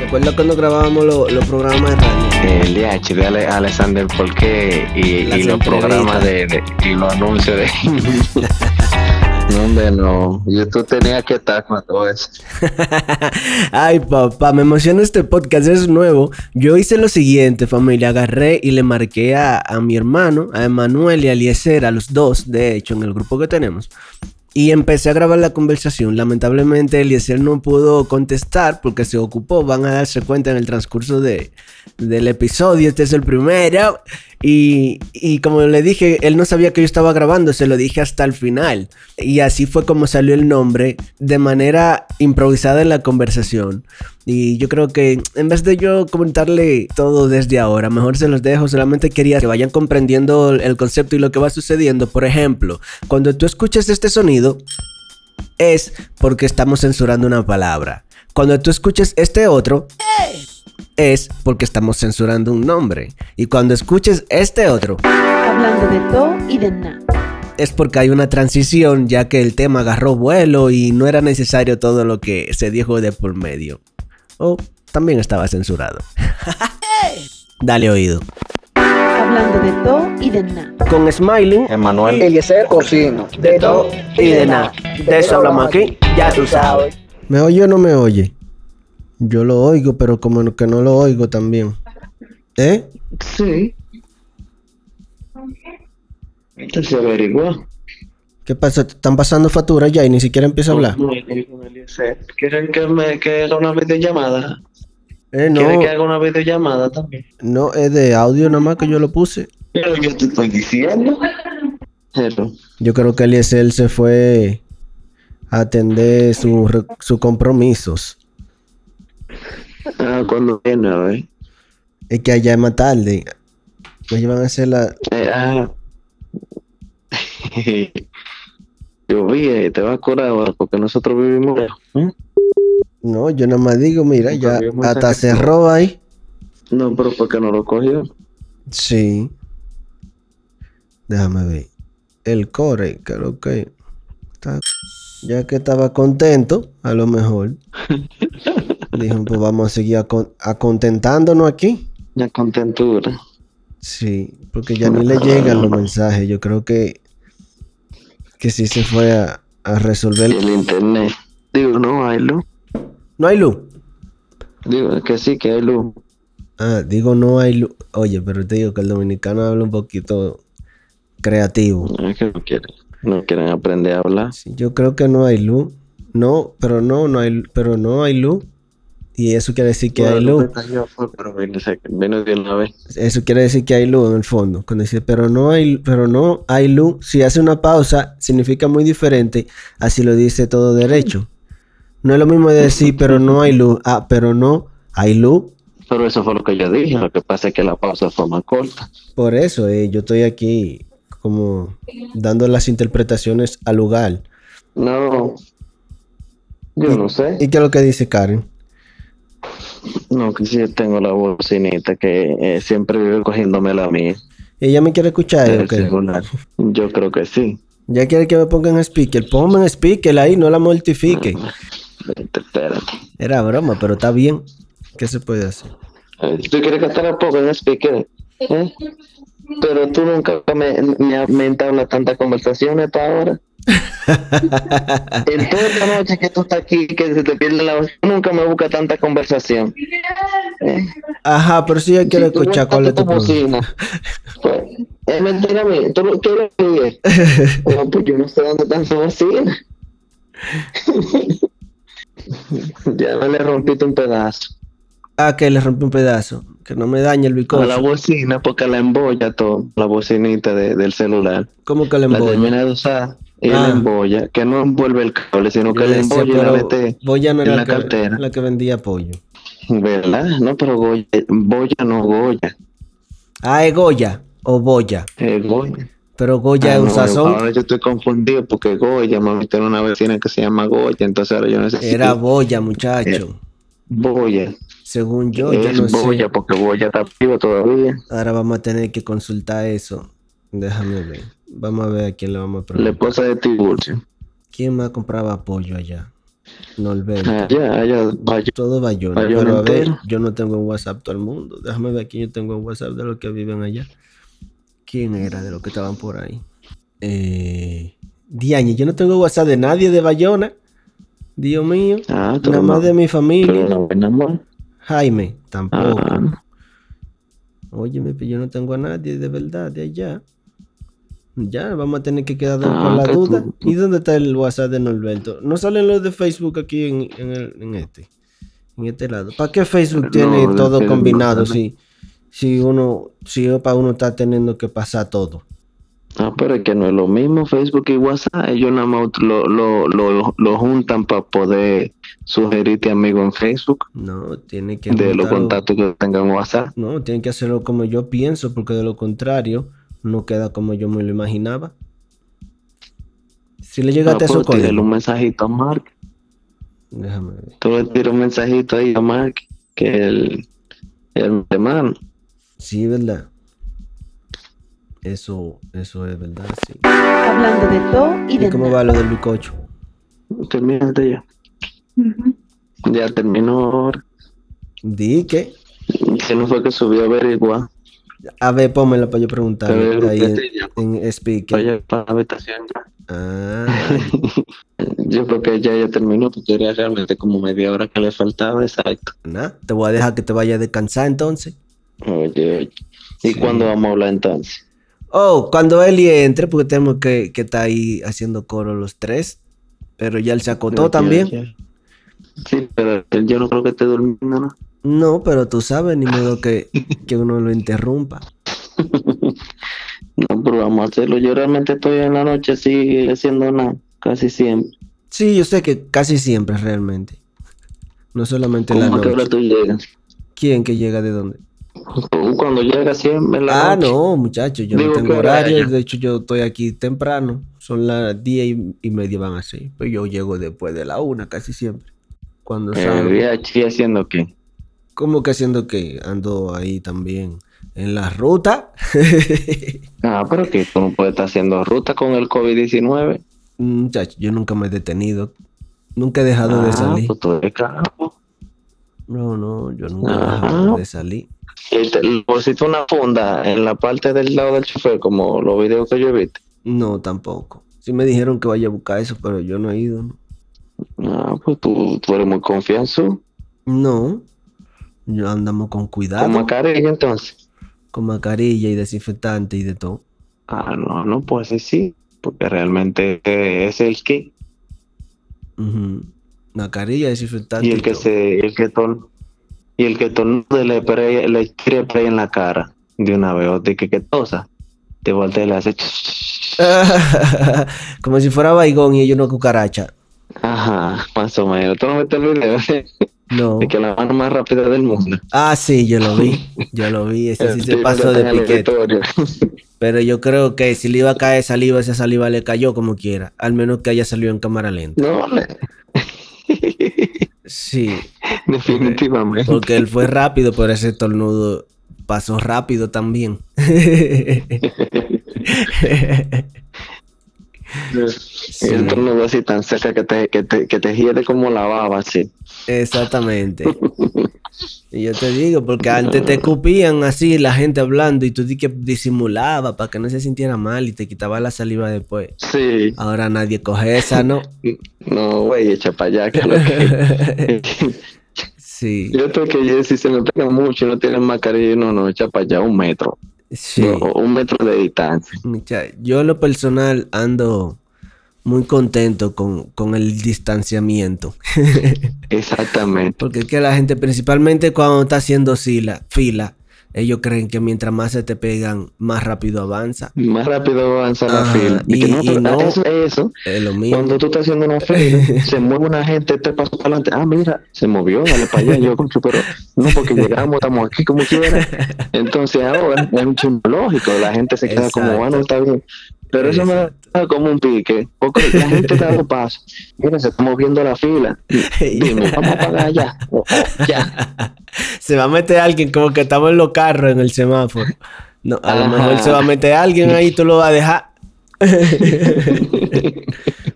¿Recuerdas cuando grabábamos los programas de radio? El DH de Ale- Alexander Porqué y, los programas de, de- y los anuncios de. no, hombre, no. Yo tú tenías que estar con todo eso. Ay, papá, me emociona este podcast, es nuevo. Yo hice lo siguiente, familia. Agarré y le marqué a, a mi hermano, a Emanuel y a Eliezer, a los dos, de hecho, en el grupo que tenemos. Y empecé a grabar la conversación. Lamentablemente, Eliezer no pudo contestar porque se ocupó. Van a darse cuenta en el transcurso de, del episodio. Este es el primero. Y, y como le dije, él no sabía que yo estaba grabando. Se lo dije hasta el final. Y así fue como salió el nombre de manera improvisada en la conversación. Y yo creo que en vez de yo comentarle todo desde ahora, mejor se los dejo. Solamente quería que vayan comprendiendo el concepto y lo que va sucediendo. Por ejemplo, cuando tú escuches este sonido, es porque estamos censurando una palabra. Cuando tú escuches este otro, es porque estamos censurando un nombre. Y cuando escuches este otro, Hablando de todo y de nada. es porque hay una transición ya que el tema agarró vuelo y no era necesario todo lo que se dijo de por medio. O también estaba censurado. Dale oído. Hablando de todo y de nada. Con Smiling, Emanuel. Eliezer Cocino. de todo y de nada. De eso hablamos aquí, ya tú sabes. ¿Me oye o no me oye? Yo lo oigo, pero como que no lo oigo también. ¿Eh? Sí. Entonces averigua. ¿Qué pasa? ¿Te ¿Están pasando facturas ya y ni siquiera empieza a hablar? ¿Quieren que, me, que haga una videollamada? Eh, ¿Quieren no, que haga una videollamada también? no, es de audio nada más que yo lo puse. Pero yo te estoy diciendo. Pero, Yo creo que Eliezer se fue a atender sus sus compromisos. Ah, cuando viene, ver. Es que allá es más tarde. Nos llevan a hacer la... Eh, ah. Yo vi, eh, te vas a curar ahora porque nosotros vivimos. ¿eh? No, yo nada más digo, mira, ya hasta cerró ahí. No, pero porque no lo cogió. Sí. Déjame ver. El core, creo que... está- Ya que estaba contento, a lo mejor. Dijo, pues vamos a seguir acon- acontentándonos aquí. La contentura. Sí, porque ya ni le llegan los mensajes. Yo creo que... Que sí se fue a, a resolver... El internet. Digo, no hay luz. No hay luz. Digo que sí, que hay luz. Ah, digo no hay luz. Oye, pero te digo que el dominicano habla un poquito creativo. Es que no quieren, no quieren aprender a hablar. Sí, yo creo que no hay luz. No, pero no, no hay, pero no hay luz. Y eso quiere decir que hay luz. Pero vino, se- vino de una vez. Eso quiere decir que hay luz en el fondo. Cuando dice, pero no hay, pero no hay luz. Si hace una pausa, significa muy diferente. Así lo dice todo derecho. No es lo mismo de decir, pero no hay luz. Ah, pero no hay luz. Pero eso fue lo que yo dije. Lo que pasa es que la pausa fue más corta. Por eso, eh, yo estoy aquí como dando las interpretaciones al lugar. No. Yo no sé. ¿Y qué es lo que dice Karen? No, que sí tengo la bocinita que eh, siempre vive cogiéndome la mía. ¿Ella me quiere escuchar? del o qué? celular. Yo creo que sí. Ya quiere que me ponga en speaker. Ponme en speaker ahí, no la mortifique. Vete, Espérate. Era broma, pero está bien. ¿Qué se puede hacer? ¿Tú quieres que te la ponga en speaker? ¿Eh? Pero tú nunca me, me, me entablas tantas conversaciones hasta ahora. en toda esta noche que tú estás aquí, que se te pierde la voz, nunca me buscas tanta conversación. ¿Eh? Ajá, pero si Si tú escuchar, ¿cuál es tu bocina, pues, es mentira mía. ¿Tú lo quieres oír? No, pues yo no sé dónde están sus bocinas. ya me le rompiste un pedazo. Ah, que le rompe un pedazo. Que no me dañe el A la bicocho. bocina porque la embolla todo, la bocinita de- del celular. ¿Cómo que La embolla? termina de usar y Ah. la embolla, que no envuelve el cable, sino que la embolla y la mete, Boya no en la la, que, cartera. la que vendía pollo. ¿verdad? No, pero Goya, boya no Goya, Ah, es Goya o Boya. es Goya. Pero Goya Ah, es un no, sazón. Ahora yo estoy confundido porque Goya, mami, tiene una vecina que se llama Goya, entonces ahora yo necesito Era Boya, muchacho. Boya. Según yo, yo es no sé. Boya porque Boya está vivo todavía. Ahora vamos a tener que consultar eso. Déjame ver. Vamos a ver a quién le vamos a La preguntar. esposa de Tiburcio. ¿Quién más compraba pollo allá? Norberto. Allá, allá, vaya. Todo Bayona. Bayona Pero a ver, entero. yo no tengo en WhatsApp todo el mundo. Déjame ver quién yo tengo en WhatsApp de los que viven allá. ¿Quién era de los que estaban por ahí? Eh, Diañe, yo no tengo WhatsApp de nadie de Bayona. Dios mío. Ah, Nada más no, de mi familia. pero no, nada más. Jaime, tampoco. Ah, Óyeme, pero yo no tengo a nadie de verdad de allá. Ya, vamos a tener que quedarnos Ah, con la que duda. tú- ¿Y dónde está el WhatsApp de Norberto? No salen los de Facebook aquí en, en, el- en este. En este lado. ¿Para qué Facebook No, tiene todo no combinado si, si uno, si para uno está teniendo que pasar todo? Ah, pero es que no es lo mismo Facebook y WhatsApp. Ellos nada más lo, lo, lo, lo juntan para poder sugerirte amigo en Facebook No, tiene que de los contactos que tengan en WhatsApp. No, tienen que hacerlo como yo pienso, porque de lo contrario no queda como yo me lo imaginaba. Si le Ah, llegaste a pues esos tírale códigos. un mensajito a Mark. Déjame ver. Tú le tiras un mensajito ahí a Mark, que el, el hermano. Sí, ¿verdad? Eso, eso es verdad, sí. Hablando de todo y ¿Y de cómo nada. va lo del bicocho? Terminaste ya. Ya terminó ahora. Di que. Que no fue que subió a averiguar. A ver, pónmela para yo preguntar ahí en, en speaker. Vaya para la habitación ya. Ah, Yo creo que ya ya terminó, porque era realmente como media hora que le faltaba, exacto. nada. Te voy a dejar que te vayas a descansar entonces. Oye, oye. ¿Y Sí. cuándo vamos a hablar entonces? Oh, cuando Eli entre, porque tenemos que, que estar ahí haciendo coro los tres. Pero ya él se acotó también. ya. Sí, pero yo no creo que esté durmiendo, ¿no? No, pero tú sabes, ni modo que, que uno lo interrumpa. No, pero vamos a hacerlo. Yo realmente estoy en la noche así haciendo nada, casi siempre. Sí, yo sé que casi siempre realmente. No solamente en la ¿Cómo a qué hora noche. tú llegas? ¿Quién que llega de dónde? Tú cuando llegas siempre la Ah, noche. no, muchachos, yo Digo, no ¿qué tengo hora horario. De hecho, yo estoy aquí temprano. Son las diez y, y media van así. Pues yo llego después de la una casi siempre. Cuando Eh, salgo. VIH haciendo qué? ¿Cómo que haciendo que ando ahí también en la ruta? Ah, pero que tú no puedes estar haciendo ruta con el COVID-19. Muchacho, yo nunca me he detenido. Nunca he dejado de Ah, salir. pues tú eres capo. No, no, yo nunca he Ah. dejado de salir. Le pusiste una funda en la parte del lado del chofer, como los videos que yo he visto. No, tampoco. Sí me dijeron que vaya a buscar eso, pero yo no he ido. No, Ah, pues tú, tú eres muy confianzo. no. Yo andamos con Con cuidado. mascarilla entonces. con mascarilla y desinfectante y de todo. Ah, no, no puede ser sí, porque realmente eh, es el que Ujú. Mascarilla, desinfectante. y el que todo. se, el que ton, y el que tornude le le tire spray en la cara de una vez, o de que, que tosa, te voltea y le hace Como si fuera baigón y ellos no cucaracha. ajá, más o menos. Tú no metes el video No. de que la mano más rápida del mundo. Ah, sí, yo lo vi. Yo lo vi. Ese sí se pasó de piquete. Pero yo creo que si le iba a caer saliva, esa saliva le cayó como quiera. Al menos que haya salido en cámara lenta. No, Sí. definitivamente. Porque él fue rápido, pero ese tornudo pasó rápido también. Sí. El tornudo así tan cerca que te, que te, que te hiede como la baba, así. Exactamente. Y yo te digo, porque antes te escupían así la gente hablando y tú di que disimulaba para que no se sintiera mal y te quitaba la saliva después. Sí. Ahora nadie coge esa, ¿no? No, güey, echa para allá. Que lo que... Sí, Yo creo que si se me pega mucho y no tienen mascarilla, no, no, echa para allá un metro. sí. No, un metro de distancia. Yo en lo personal ando muy contento con, con el distanciamiento. Exactamente. Porque es que la gente, principalmente cuando está haciendo fila, fila, ellos creen que mientras más se te pegan, más rápido avanza. Más rápido avanza la fila. y- que no, y no- Eso, eso, Es lo mismo. cuando tú estás haciendo una fila, se mueve una gente, te pasa para adelante. Ah, mira, se movió, dale para allá. Yo, concho, pero no, porque llegamos, estamos aquí como quiera. Entonces ahora es un chimbo lógico. La gente se queda como, Exacto. bueno, está bien. Pero eso me da como un pique, porque la gente está dando paso. Mira, se está moviendo la fila. Dime, vamos a pagar ya. O- o ya. se va a meter alguien como que estamos en los carros en el semáforo. No, a lo mejor se va a meter alguien ahí, tú lo vas a dejar.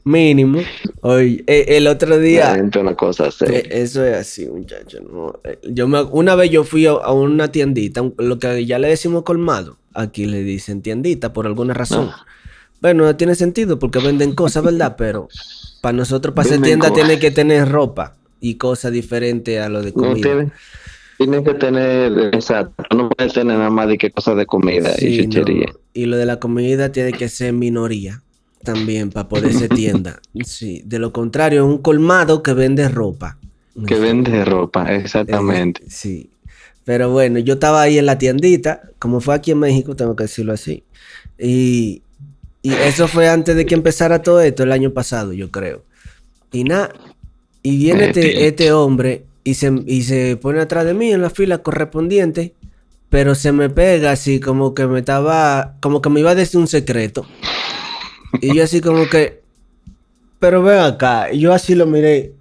Mínimo. Oye, eh, el otro día. Realmente una cosa así. Eh, Eso es así, muchacho. no. Eh, Yo me, una vez yo fui a, a una tiendita, lo que ya le decimos colmado. Aquí le dicen tiendita por alguna razón. Ah. Bueno, no tiene sentido porque venden cosas, ¿verdad? Pero para nosotros, para Venden tienda, tiene que tener ropa y cosas diferentes a lo de comida. tiene, tiene que tener, exacto, no puede tener nada más de que cosas de comida y no. chuchería. Y lo de la comida tiene que ser minoría también para poder ser tienda. Sí, de lo contrario, un colmado que vende ropa. Que vende ropa, exactamente. Eh, sí. Pero bueno, yo estaba ahí en la tiendita, como fue aquí en México, tengo que decirlo así. Y, y eso fue antes de que empezara todo esto, el año pasado, yo creo. Y nada, y viene este, este hombre y se, y se pone atrás de mí en la fila correspondiente, pero se me pega así como que me estaba, como que me iba a decir un secreto. Y yo así como que, pero ven acá, y yo así lo miré.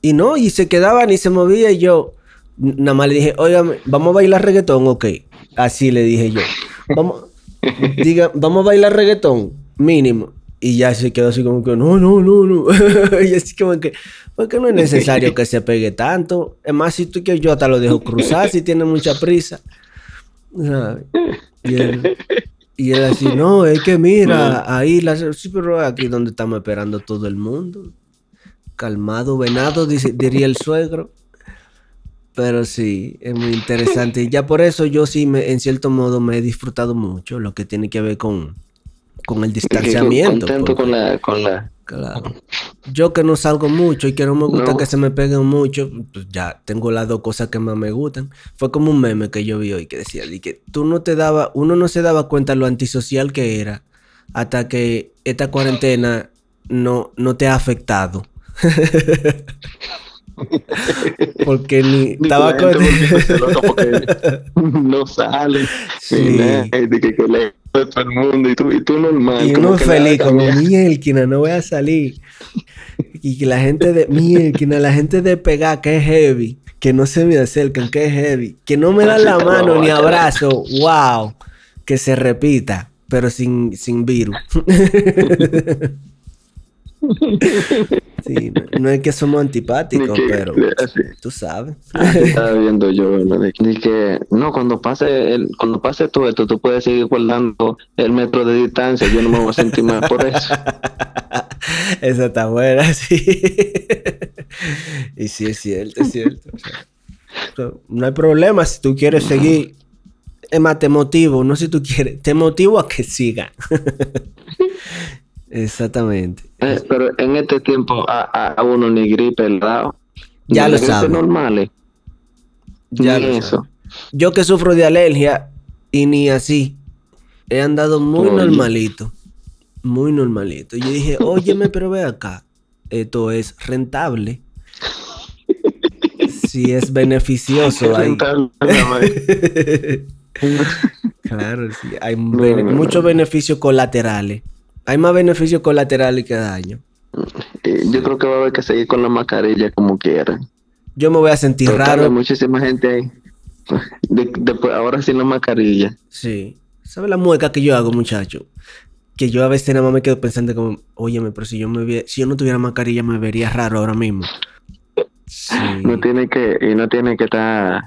Y no, y se quedaban y se movía y yo nada más le dije, óigame, ¿vamos a bailar reggaetón? Ok. Así le dije yo. Vamos, diga, vamos a bailar reggaetón, mínimo. Y ya se quedó así como que, no, no, no, no. y así como que, porque no es necesario que se pegue tanto. Es más, si tú quieres, yo hasta lo dejo cruzar si tiene mucha prisa. ¿Sabes? Y él, y él así, no, es que mira, ahí, la, sí, pero aquí donde estamos esperando todo el mundo. Calmado, venado, dice- diría el suegro. Pero sí, es muy interesante. Y ya por eso yo sí, me, en cierto modo, me he disfrutado mucho lo que tiene que ver con, con el Y distanciamiento. Contento porque- con la, con la, Claro. Yo que no salgo mucho y que no me gusta No. que se me peguen mucho, pues ya tengo las dos cosas que más me gustan. Fue como un meme que yo vi hoy que decía, di que tú no te daba, uno no se daba cuenta lo antisocial que era hasta que esta cuarentena no, no te ha afectado. Porque ni Ni loca porque no sale. Sí. De que, que le de todo el mundo y tú, y tú normal. Y uno feliz, como mielquina, no voy a salir. Y que la gente de mielquina, la gente de pegar, que es heavy, que no se me acercan, que es heavy, que no me dan la mano ni abrazo, wow, que se repita, pero sin, sin virus. Sí, no, no es que somos antipáticos, que- pero tú sabes. Así estaba viendo yo, de, de que no, cuando pase el, cuando pase todo esto, tú puedes seguir guardando el metro de distancia, yo no me voy a sentir mal por eso. Esa está buena, sí. y sí, es cierto, es cierto. O sea, so, no hay problema si tú quieres seguir. Es más, te motivo, no si tú quieres, te motivo a que siga. Exactamente. Eh, pero en este tiempo a, a, uno ni gripe el dado. Ya lo gripe sabe. normales. Ya ni lo eso. sabes. Yo que sufro de alergia y ni así, he andado muy Oye. normalito. Muy normalito. Y yo dije, óyeme, pero ve acá. Esto es rentable. Si es beneficioso ahí. claro, sí. Hay bene- no, no. muchos beneficios colaterales. Hay más beneficios colaterales que daño. Eh, Yo creo que va a haber que seguir con la mascarilla como quieran. Yo me voy a sentir Total, hay raro. muchísima gente ahí. De- después, ahora sin la mascarilla. Sí. ¿Sabes la mueca que yo hago, muchacho? Que yo a veces nada más me quedo pensando como, óyeme, pero si yo me vie- si yo no tuviera mascarilla me vería raro ahora mismo. Sí. No tiene que, y no tiene que estar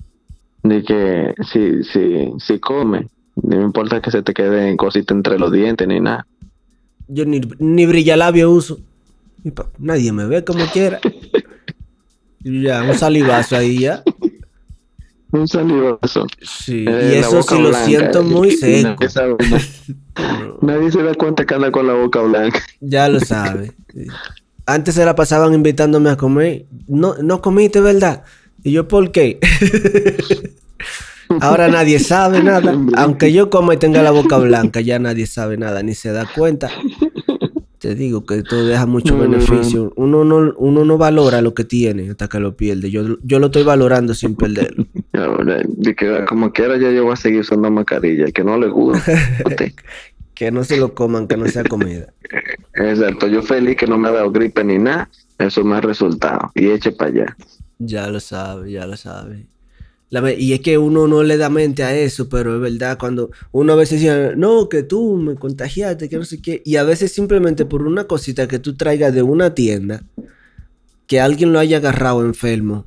de que si, si, si come, no importa que se te queden cositas entre los dientes ni nada. Yo ni, ni brillalabio uso. Y pa- Nadie me ve como quiera. Y ya, un salivazo ahí ya. Un salivazo. Sí. Eh, y eso sí lo siento muy seco. Nadie, nadie se da cuenta que anda con la boca blanca. ya lo sabe. Antes se la pasaban invitándome a comer. No, no comiste, ¿verdad? Y yo, ¿por qué? Ahora nadie sabe nada. Aunque yo coma y tenga la boca blanca, ya nadie sabe nada, ni se da cuenta. Te digo que esto deja mucho No, beneficio. Uno no, uno no valora lo que tiene hasta que lo pierde. Yo, yo lo estoy valorando sin perderlo. Ahora, de que como quiera ya yo voy a seguir usando mascarilla, que no le gusta. Que no se lo coman, que no sea comida. Exacto, yo feliz que no me ha dado gripe ni nada, eso me ha resultado. Y eche para allá. Ya lo sabe, ya lo sabe. Y es que uno no le da mente a eso, pero es verdad, cuando uno a veces dice, no, que tú me contagiaste, que no sé qué, y a veces simplemente por una cosita que tú traigas de una tienda, que alguien lo haya agarrado enfermo,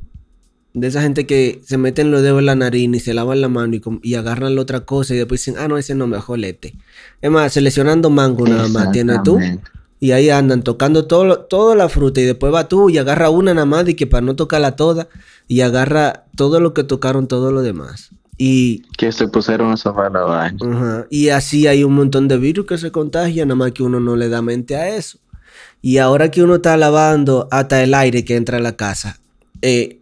de esa gente que se meten los dedos en la nariz y se lavan la mano y, agarran la otra cosa y después dicen, ah, no, ese no, mejor lete. Es más, seleccionando mango nada más, tienes tú. Y ahí andan tocando todo, toda la fruta y después va tú y agarra una nada más y que para no tocarla toda y agarra todo lo que tocaron todo lo demás. Y, que se pusieron a sofá la vaina. Y así hay un montón de virus que se contagian, nada más que uno no le da mente a eso. Y ahora que uno está lavando hasta el aire que entra a la casa, eh,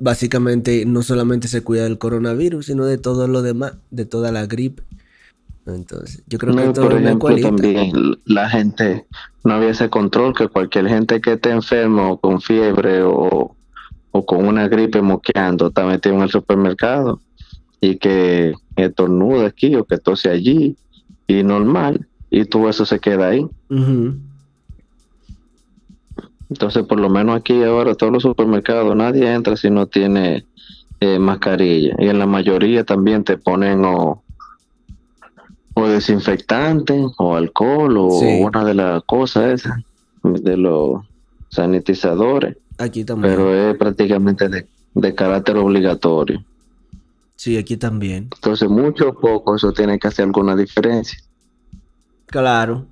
básicamente no solamente se cuida del coronavirus, sino de todo lo demás, de toda la gripe. Entonces, yo creo que todo por ejemplo, también la gente, no había ese control que cualquier gente que esté enfermo con fiebre o, con una gripe moqueando está metido en el supermercado y que estornude aquí o que tose allí y normal y todo eso se queda ahí. Entonces, por lo menos aquí ahora todos los supermercados nadie entra si no tiene eh, mascarilla. Y en la mayoría también te ponen o o desinfectante o alcohol o una de las cosas esas de los sanitizadores. Aquí también. Pero es prácticamente de, carácter obligatorio. Sí, aquí también. Entonces, mucho o poco, eso tiene que hacer alguna diferencia. Claro.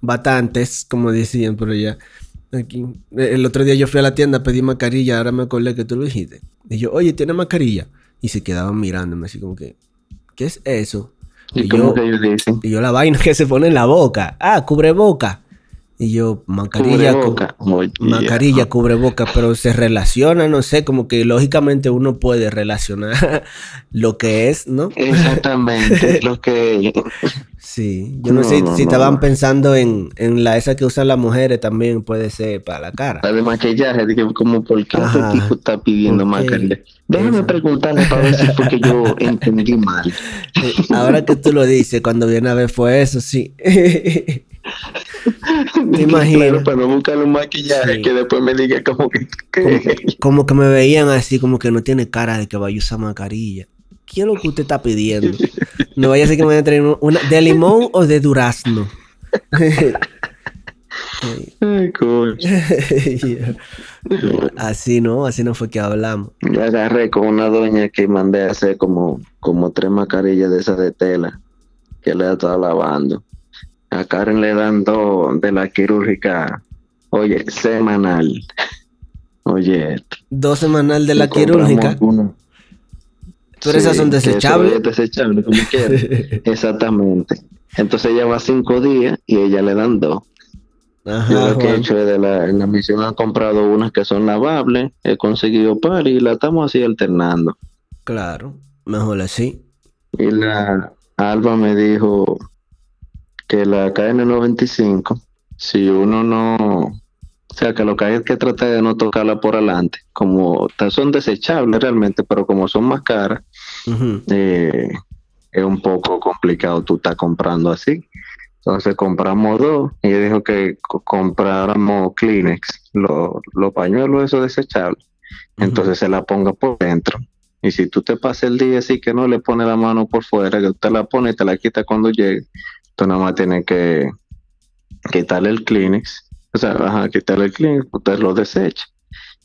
Bastantes, como decían por allá. Aquí. El otro día yo fui a la tienda, pedí mascarilla, ahora me acordé que tú lo dijiste. Y yo, oye, ¿tiene mascarilla? Y se quedaban mirándome así como que, ¿qué es eso? ¿Y, que yo la vaina que se pone en la boca. Ah, cubre boca. Y yo, mascarilla, cubre mascarilla, cubre boca, pero se relaciona, no sé, como que lógicamente uno puede relacionar lo que es, ¿no? Exactamente, lo que Sí, yo no, sé si estaban pensando en, en, la esa que usan las mujeres también puede ser para la cara. La de maquillaje, como por qué este tipo está pidiendo mascarilla. Déjame preguntarle para ver si fue que yo entendí mal. Ahora que tú lo dices, cuando viene a ver fue eso, sí. ¿Te imaginas? para no buscar un maquillaje que después me diga como que... Como, que me veían así, como que no tiene cara de que vaya a usar mascarilla. ¿Qué es lo que usted está pidiendo? No vaya a ser que me vaya a traer una de limón o de durazno. Ay. Así no, así no fue que hablamos. Yo agarré con una doña que mandé a hacer como, como tres mascarillas de esas de tela que le estaba lavando. A Karen le dan dos de la quirúrgica, oye, semanal. Oye. Dos semanal de la quirúrgica. Pero esas son desechables. Desechables, como Exactamente. Entonces ella va cinco días y ella le dan dos. Ajá, Yo lo que he hecho es de la, en la misión han comprado unas que son lavables, he conseguido par y la estamos así alternando. Claro, mejor así. Y la Alba me dijo, que la KN95, si uno no, o sea, que lo que hay es que tratar de no tocarla por adelante, como son desechables realmente, pero como son más caras, eh, es un poco complicado tú estás comprando así. Entonces compramos dos y dijo que compráramos Kleenex, los pañuelos esos desechables. Entonces se la ponga por dentro. Y si tú te pasas el día así que no le pone la mano por fuera, que usted la pone y te la quita cuando llegue, Tú nada más tienes que quitarle el Kleenex, o sea, ajá, quitarle el Kleenex, usted lo desecha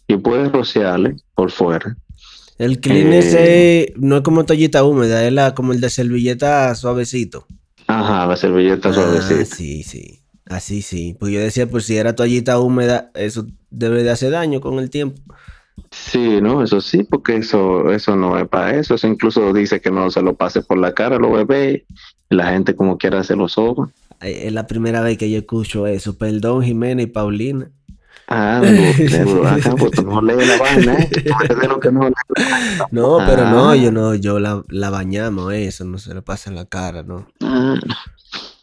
y puedes rociarle por fuera. El Kleenex eh, no es como toallita húmeda, es la, como el de servilleta suavecito. Ajá, la servilleta ah, suavecita. Sí, sí. Así sí. Pues yo decía, pues si era toallita húmeda, eso debe de hacer daño con el tiempo. Sí, no, eso sí, porque eso, eso no es para eso. Eso incluso dice que no se lo pase por la cara a los bebés la gente como quiera se los ojos. Es la primera vez que yo escucho eso. Perdón, Jimena y Paulina. Ah, no, no. No, pero no, ah. yo no, yo la, la bañamos, eso no se le pasa en la cara, ¿no? Ah.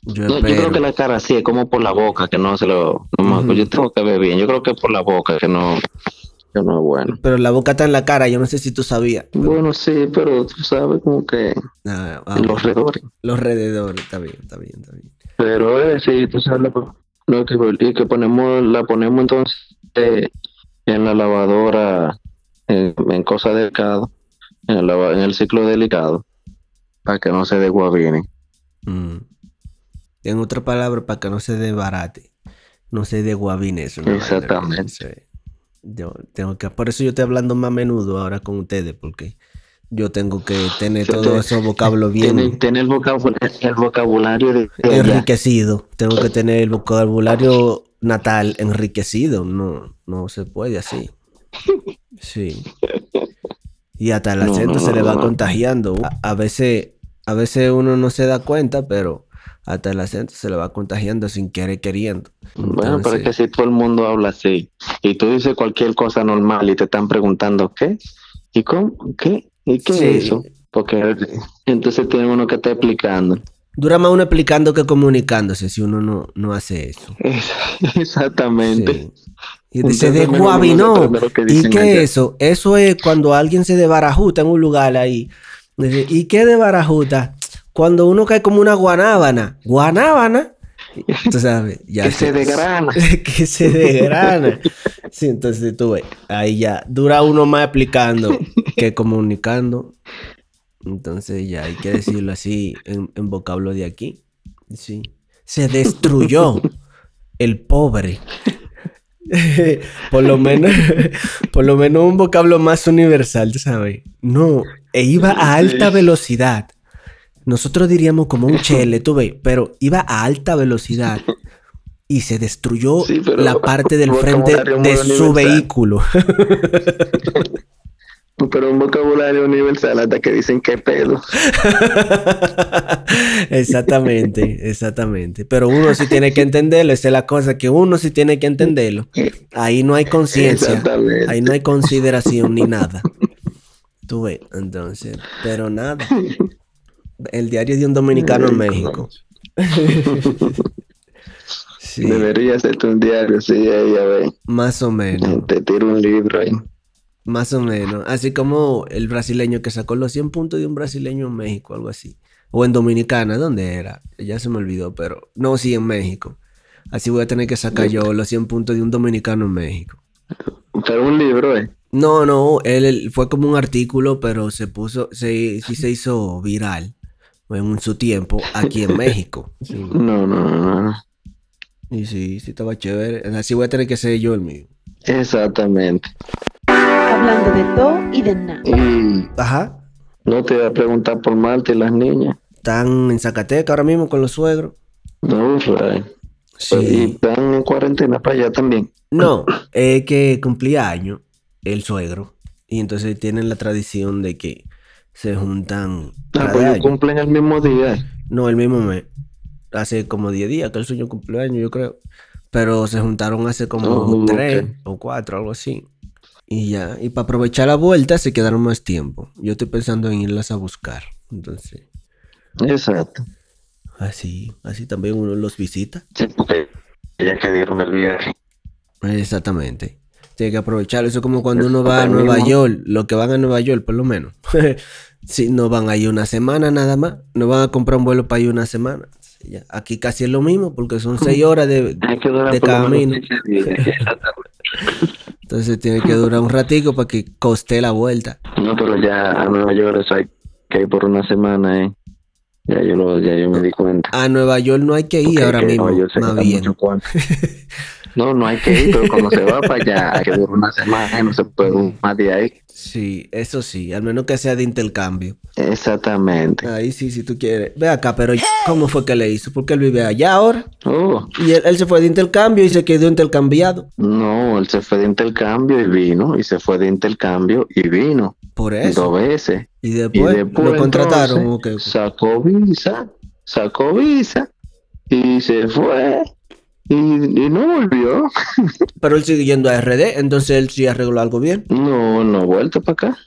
Yo, yo, creo que la cara sí es como por la boca, que no se lo. No, Yo tengo que ver bien, yo creo que es por la boca, que no no es bueno. Pero la boca está en la cara, yo no sé si tú sabías. Bueno, sí, pero tú sabes como que ah, los alrededores. Los alrededores, está bien, está bien, está bien. Pero eh, sí, tú sabes lo, que, que ponemos, la ponemos entonces eh, en la lavadora en, en cosa delgada en el, en el ciclo delicado para que no se desguabine. Mm. En otra palabra, para que no se desbarate, no se desguabine eso. Exactamente. Yo tengo que, por eso yo estoy hablando más a menudo ahora con ustedes, porque yo tengo que tener todo ese vocablo bien. Tener, el, vocabulario, el vocabulario de, enriquecido. Tengo que tener el vocabulario natal enriquecido. No, no se puede así. Sí. Y hasta el acento se le va contagiando. A, veces, a veces uno no se da cuenta, pero hasta el acento se le va contagiando sin querer queriendo. bueno, pero es que si todo el mundo habla así y tú dices cualquier cosa normal y te están preguntando qué y cómo, qué y qué es eso, porque entonces tiene uno que estar explicando. Dura más uno explicando que comunicándose si uno no, no hace eso. Exactamente. Y dice de Guabinó. ¿Y qué es eso? Eso es cuando alguien se desbarajuta en un lugar ahí. ¿Y qué de barajuta? Cuando uno cae como una guanábana. ¿Guanábana? Tú sabes, ya. que se degrana. que se degrana. Sí, entonces tú ves, ahí ya dura uno más explicando que comunicando. Entonces ya hay que decirlo así en, en vocablo de aquí. Sí. Se destruyó el pobre. por lo menos, por lo menos un vocablo más universal, ¿sabes? No, e iba a alta velocidad. Nosotros diríamos como un chele, tú ves, pero iba a alta velocidad y se destruyó la parte del frente de su vehículo. pero un vocabulario universal hasta que dicen que pedo. exactamente, exactamente. Pero uno sí tiene que entenderlo, esa es la cosa, que uno sí tiene que entenderlo. Ahí no hay conciencia, ahí no hay consideración ni nada. Tú ves, entonces, pero nada. El diario de un dominicano en México. Debería ser un diario, sí, ella ve. Más o menos. Te tiro un libro ahí. Más o menos. Así como el brasileño que sacó los 100 puntos de un brasileño en México, algo así. O en Dominicana, ¿dónde era? Ya se me olvidó, pero no, sí, en México. Así voy a tener que sacar yo los 100 puntos de un dominicano en México. Pero un libro, ¿eh? No, no, él, fue como un artículo, pero se puso, se, sí se hizo viral en su tiempo aquí en México. No, no, no, no. Y sí, sí estaba chévere. Así voy a tener que ser yo el mío. Exactamente. Hablando de todo y de nada. Ajá. No te voy a preguntar por Marta y las niñas. Están en Zacatecas ahora mismo con los suegros. No, Fray. Sí. ¿Y están en cuarentena para allá también? No, es que cumplía año el suegro. Y entonces tienen la tradición de que se juntan. Ah, pues cumplen el mismo día. No, el mismo mes. Hace como 10 días que el suyo cumpleaños, yo creo. Pero se juntaron hace como oh, tres o cuatro, algo así. Y ya, y para aprovechar la vuelta se quedaron más tiempo. Yo estoy pensando en irlas a buscar. Entonces. Exacto. Así, así también uno los visita. Sí, porque ya que dieron el viaje. Exactamente. Tiene que aprovechar. Eso es como cuando uno va a Nueva York, lo que van a Nueva York, por lo menos. si no van ahí una semana nada más, no van a comprar un vuelo para ir una semana. Aquí casi es lo mismo porque son seis horas de, de camino. Entonces tiene que durar un ratico para que coste la vuelta. No, pero ya a Nueva York eso hay que ir por una semana, ¿eh? Ya yo, lo, ya yo me di cuenta. A Nueva York no hay que ir ahora mismo. Más bien. No, no hay que ir, pero cuando se va para allá, hay que durar una semana, no se puede más de ahí. Sí, eso sí, al menos que sea de intercambio. Exactamente. Ahí sí, si tú quieres. Ve acá, pero ¿cómo fue que le hizo? Porque él vive allá ahora. Oh. Y él, se fue de intercambio y se quedó intercambiado. No, él se fue de intercambio y vino, y se fue de intercambio y vino. Por eso. Dos veces. Y después, lo contrataron. Sacó visa, sacó visa y se fue. Y, no volvió. Pero él sigue yendo a RD, entonces él sí arregló algo bien. No, no ha vuelto para acá.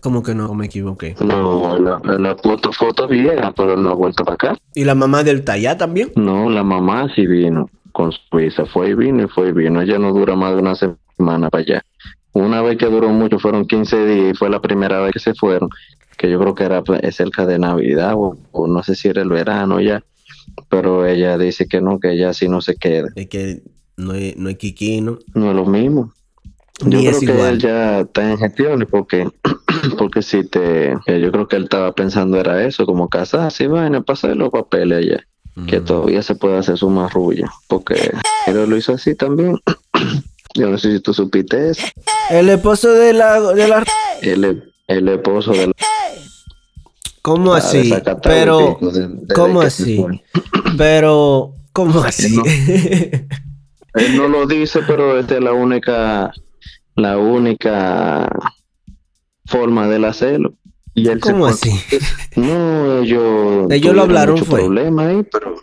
¿Cómo que no me equivoqué? No, la, la foto, foto vieja, pero no ha vuelto para acá. ¿Y la mamá del Tallá también? No, la mamá sí vino con su visa. Fue y vino y fue y vino. Ella no dura más de una semana para allá. Una vez que duró mucho, fueron 15 días y fue la primera vez que se fueron. Que yo creo que era pues, cerca de Navidad o, o no sé si era el verano ya pero ella dice que no, que ella sí no se queda. Es que no es, no es Kiki, ¿no? No es lo mismo. Yo Ni creo que igual. él ya está en gestiones porque, porque si te, que yo creo que él estaba pensando era eso, como casarse y vaina, pasar los papeles allá, que Mm. todavía se puede hacer su marrulla, porque él lo hizo así también. yo no sé si tú supiste eso. El esposo de la, de la... El, el esposo de la ¿Cómo así? Pero, de- de- ¿cómo de así? pero, ¿cómo así? no. Él no lo dice, pero esta es la única, la única forma de hacerlo. Y él ¿Cómo así? No, ellos. Ellos lo hablaron, fue. problema ahí, pero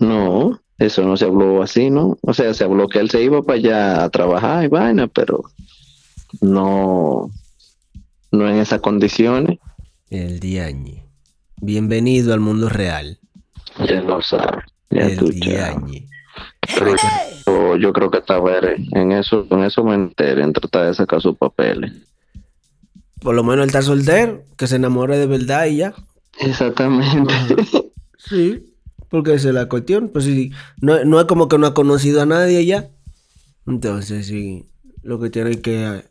no, eso no se habló así, ¿no? O sea, se habló que él se iba para allá a trabajar y vaina, pero no, no en esas condiciones. El diañe. Bienvenido al mundo real. Ya lo sabes. Ya El tú ya. diañe. Pero yo, yo creo que estaba en eso, en eso me enteré, en tratar de sacar sus papeles. Por lo menos él está soltero, que se enamore de verdad y ya. Exactamente. Sí, porque esa es la cuestión. Pues sí, no, no es como que no ha conocido a nadie ya. Entonces, sí, lo que tiene que.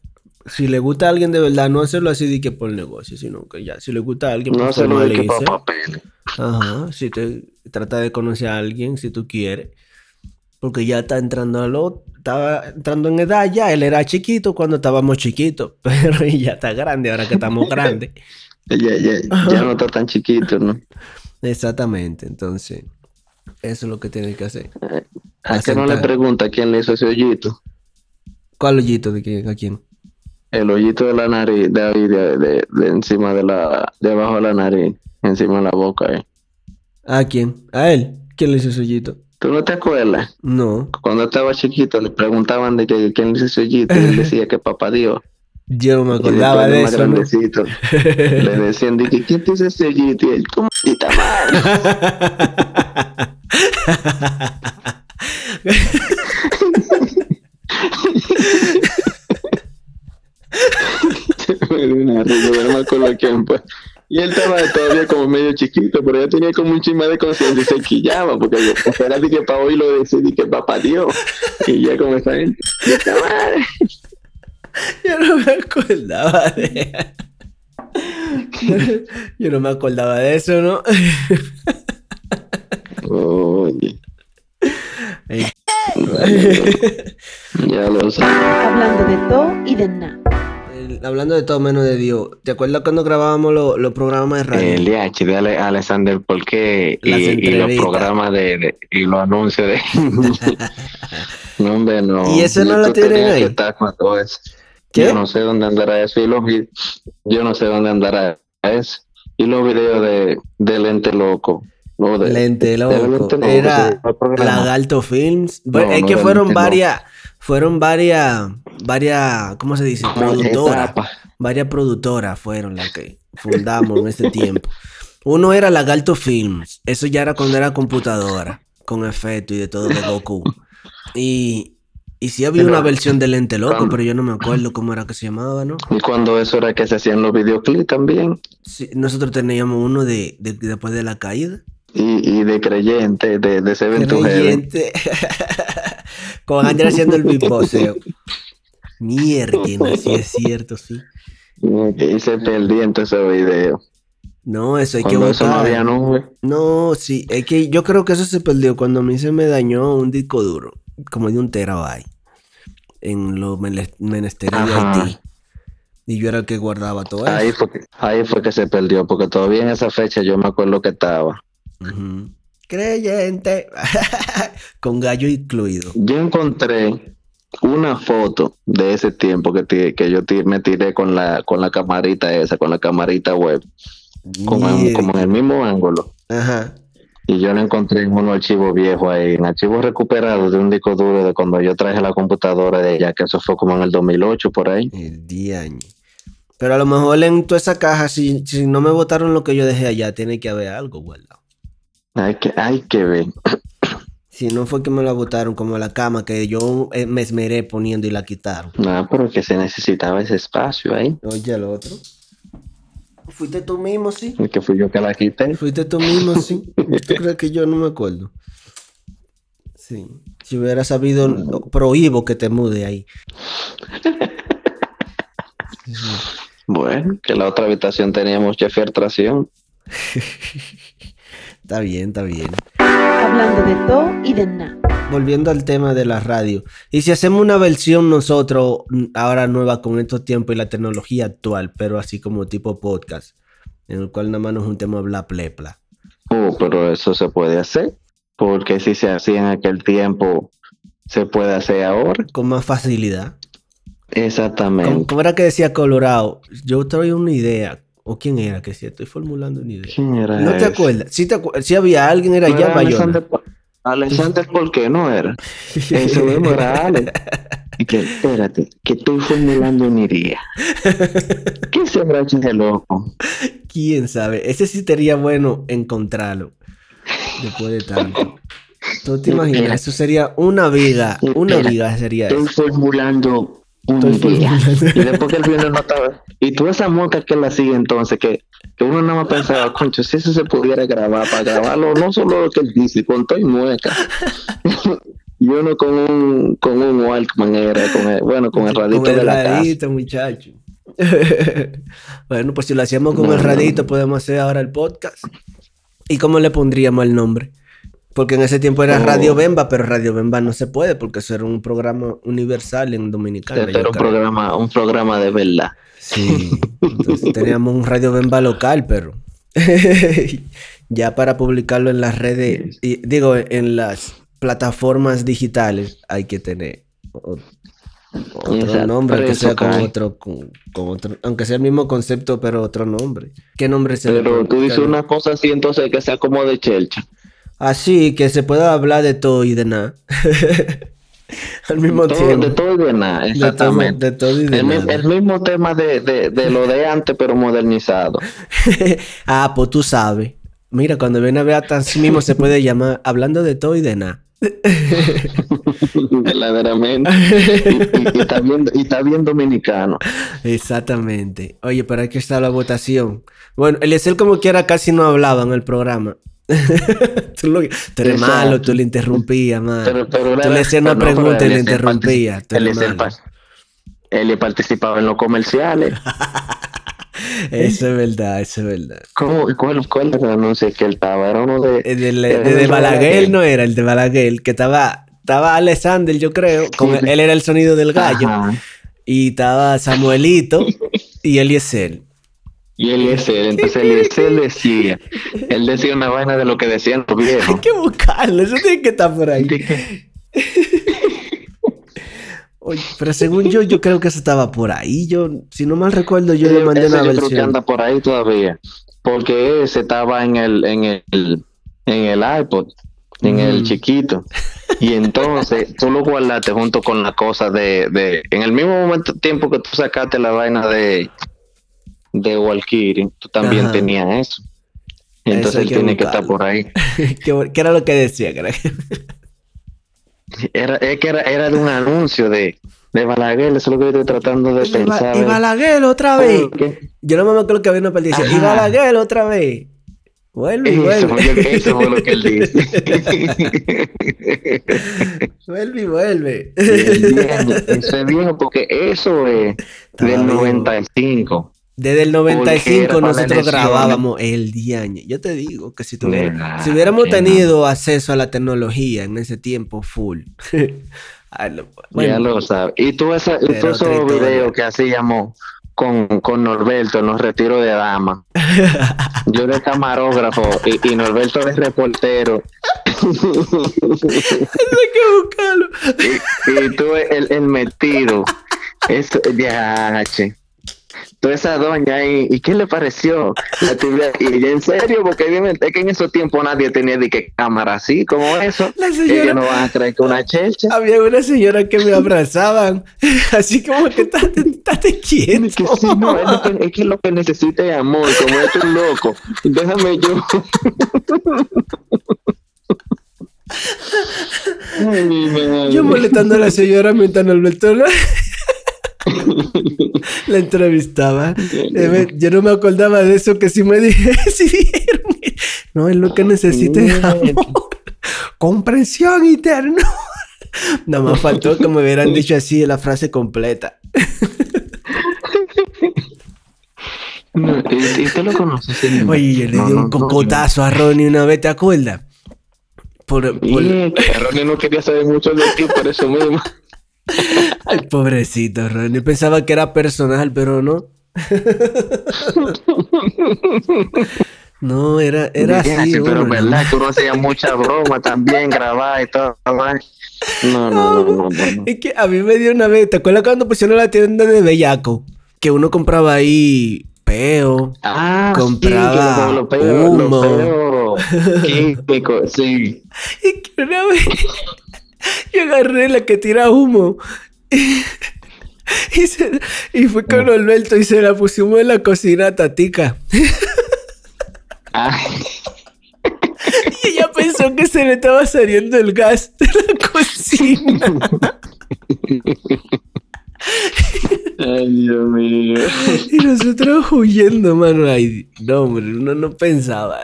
Si le gusta a alguien de verdad, no hacerlo así de que por negocio, sino que ya, si le gusta a alguien, No pues se lo de que para papeles. Ajá, si te trata de conocer a alguien, si tú quieres. Porque ya está entrando a lo, estaba entrando en edad ya, él era chiquito cuando estábamos chiquitos, pero ya está grande ahora que estamos grandes. Ya, ya, ya no está tan chiquito, ¿no? Exactamente, entonces, eso es lo que tienes que hacer. ¿A qué no le pregunta quién le hizo ese hoyito? ¿Cuál hoyito de quién? ¿A quién? El hoyito de la nariz, de ahí, de, de, de encima de la, debajo de la nariz, encima de la boca, eh. ¿A quién? ¿A él? ¿Quién le hizo ese hoyito? ¿Tú no te acuerdas? No, Cuando estaba chiquito le preguntaban de que quién le hizo ese hoyito y él decía que papá Dios. yo no me acordaba de eso. ¿no? le decían de que quién te hizo ese hoyito y él, tu maldita madre. Una. Y él estaba todavía como medio chiquito, pero ya tenía como un chisme de conciencia y se quillaba, porque yo era de que para hoy lo decía y que papá Dios. Y ya como esa gente. Yo no me acordaba de Yo no me acordaba de eso, ¿no? Oye, Ey, ya lo sabes. Hablando de todo y de nada. hablando de todo menos de Dios, ¿te acuerdas cuando grabábamos lo- los programas de radio? El DH de Ale- Alexander, ¿por qué? Y, y los programas de, de- y los anuncios de. no, hombre, no. ¿Y eso no lo tienen ahí? que estar con todo eso. ¿Qué? Yo no sé dónde andará eso. Y los yo no sé dónde andará eso. Y los videos de, de Lente Loco. De- Lente loco. Era. Lagarto Films. Bueno, No, es que fueron varias, fueron varias, varias, ¿cómo se dice? Productoras. Varias productoras fueron las que fundamos en ese tiempo. Uno era Lagarto Films. Eso ya era cuando era computadora. Con efecto y de todo de Goku. Y, y sí había una versión de Lente Loco, pero yo no me acuerdo cómo era que se llamaba, ¿no? Y cuando eso era que se hacían los videoclips también. Sí, nosotros teníamos uno de, de- después de la caída. Y, y de creyente, de, de Seven to. Creyente. Con Ángel haciendo el beatboxeo. Mierda, sí es cierto, sí. Y se perdía en ese video. No, eso hay que eso no había. No, sí, es que yo creo que eso se perdió cuando a mí se me dañó un disco duro, como de un terabyte, en los menesteres de. Haití. Y yo era el que guardaba todo eso. Ahí fue, que, ahí fue que se perdió, porque todavía en esa fecha yo me acuerdo que estaba. Creyente. Con gallo incluido. Yo encontré una foto de ese tiempo que, que yo me tiré con la, con la camarita esa, con la camarita web, como en, como en el mismo ángulo. Ajá. Y yo la encontré en un archivo viejo ahí, en archivos recuperados de un disco duro de cuando yo traje la computadora de ella, que eso fue como en el 2008 por ahí. El diaño. Pero a lo mejor en toda esa caja, si, si no me botaron lo que yo dejé allá, tiene que haber algo guardado. Hay que, hay que ver. Si no fue que me la botaron como la cama que yo eh, me esmeré poniendo y la quitaron. Nada, pero que se necesitaba ese espacio ahí. Oye, el otro. Fuiste tú mismo, sí. Y que fui yo que la quité. Fuiste tú mismo, sí. ¿Tú crees que yo no me acuerdo? Sí. Si hubiera sabido, prohíbo que te mude ahí. Bueno, que la otra habitación tenía mucha filtración. está bien, está bien. Hablando de todo y de nada. Volviendo al tema de la radio. Y si hacemos una versión nosotros, ahora nueva con estos tiempos y la tecnología actual, pero así como tipo podcast, en el cual nada más nos juntemos a hablar plepla. Oh, pero eso se puede hacer. Porque si se hacía en aquel tiempo, se puede hacer ahora. Con más facilidad. Exactamente. ¿Cómo, era que decía Colorado? Yo traigo una idea. ¿O quién era que sí? Estoy formulando una idea. ¿Quién era ¿No te acuerdas? Si te acu- si había alguien, era No ya era. Alexander, Po- Alexander, ¿por qué no era? Ese mismo era Alex. Que, espérate, que estoy formulando una idea. ¿Qué se habrá hecho ese loco? ¿Quién sabe? Ese sí sería bueno encontrarlo. Después de tanto. ¿Tú te imaginas? Eso sería una viga. Una viga sería Estoy eso. formulando Estoy idea. formulando. Y después que el viernes no estaba. Y tú esa monta que la sigue entonces, que, que uno nada más pensaba, concho, si eso se pudiera grabar, para grabarlo, no solo lo que él dice, con todo y mueca. y uno con un, con un Walkman era, con el, bueno, con el radito Con el de la casa. radito, muchacho. bueno, pues si lo hacíamos con el radito, podemos hacer ahora el podcast. ¿Y cómo le pondríamos el nombre? Porque en ese tiempo era Oh. Radio Bemba, pero Radio Bemba no se puede porque eso era un programa universal en Dominicana. Era un creo. programa, un programa de verdad. Sí, entonces teníamos un Radio Bemba local, pero ya para publicarlo en las redes, y, digo, en las plataformas digitales hay que tener o- otro Exacto, nombre, pero que eso sea con otro, con, con otro, aunque sea el mismo concepto, pero otro nombre. ¿Qué nombre se Pero tú dices una cosa así, entonces que sea como de chelcha. Así, que se pueda hablar de todo y de nada. Al mismo Todo- tiempo. de todo y de nada, De todo- exactamente. de todo y de el, nada. el mismo tema de, de, lo de antes, pero modernizado. ah, pues tú sabes. Mira, cuando viene a ver hasta así mismo se puede llamar hablando de todo y de nada. Verdaderamente. y, y- y está bien, y está bien dominicano. Exactamente. Oye, pero aquí está la votación. Bueno, Eliezer como quiera casi no hablaba en el programa. tú, lo- tú eres Exacto. malo, tú le interrumpías, man. Pero, pero tú le hacías una no, pregunta y le interrumpías. Él él participaba en los comerciales. Eso es verdad, eso es verdad. ¿Cómo, cuál, ¿Cuál era el anuncio que él estaba? Era uno de... El de, de Balaguer no era el de Balaguer, que estaba, estaba Alexander, yo creo. Con él era el sonido del gallo. Ajá. Y estaba Samuelito y Eliezer. Y Eliezer, entonces Eliezer decía, él decía una vaina de lo que decían los Hay viejos. que buscarlo, eso tiene que estar por ahí. Oye, pero según yo, yo creo que eso estaba por ahí. Yo, si no mal recuerdo, yo le mandé una yo creo que versión. anda por ahí todavía. Porque ese estaba en el, en el, en el iPod, en el Mm. chiquito. Y entonces tú lo guardaste junto con la cosa de, de, en el mismo momento tiempo que tú sacaste la vaina de, de Walkyrie, tú también Ajá. tenías eso. Entonces él tiene que estar por ahí. ¿Qué, qué era lo que decía? crack? Era, es que era, era de un anuncio de, de Balaguer, eso es lo que yo estoy tratando de Y, pensar. y ¿eh? Balaguer otra vez. Yo no me acuerdo que había una parte y. Balaguer otra vez. Vuelve, y vuelve. eso fue lo que él dice. vuelve y vuelve. Eso es viejo porque eso es Estaba del viejo. 95. Desde el Porque 95 era para nosotros grabábamos el diaño. Yo te digo que si, tuviera- Verdad, si hubiéramos tenido acceso a la tecnología en ese tiempo full. Ay, lo- bueno, ya lo sabes. Y tú, esa, y tú esos videos que hacíamos con, con Norberto en los retiros de dama. Yo de camarógrafo y, y Norberto de reportero. hay que buscarlo. y, y tú el, el metido. Eso, ya, che. Toda esa doña ¿y qué le pareció? La? Y en serio, porque dime, es que en esos tiempos nadie tenía de que cámara así como eso. La señora- Ellos no van a creer que una chelcha. Había una señora que me abrazaban, así como que estate, estate Es quieto. que sí, no, es, lo que, es que lo que necesita es amor, como es un loco. Déjame yo. Ay. Yo molestando a la señora mientras Norberto la, entrevistaba. Eh, Yo no me acordaba de eso que sí me dije, sí dijeron. No, es lo que necesita es amor. comprensión y ternura. Nada más faltó que me hubieran dicho así la frase completa. No, ¿y, y tú lo conoces? Oye, yo le No, di un no, cocotazo a Ronnie una vez, ¿te acuerdas? Por, por- Y Ronnie no quería saber mucho de ti por eso mismo. Ay, pobrecito Ronnie. Pensaba que era personal, pero no. No, era, era Dije, así. sí, pero verdad que uno hacía mucha broma también, grabar y todo. No, no, no, no, no, no. Es que a mí me dio una vez, ¿te acuerdas cuando pusieron la tienda de Bellaco? Que uno compraba ahí peo, Ah, Compraba sí, lo peo, humo. lo peo químico, sí. y que una vez yo agarré la que tira humo y, se- y fue con Alberto y se la pusimos en la cocina a Tatica. Ah, Y ella pensó que se le estaba saliendo el gas de la cocina. ay, Dios mío. Y nosotros huyendo, mano. Ay, no, hombre, uno no pensaba.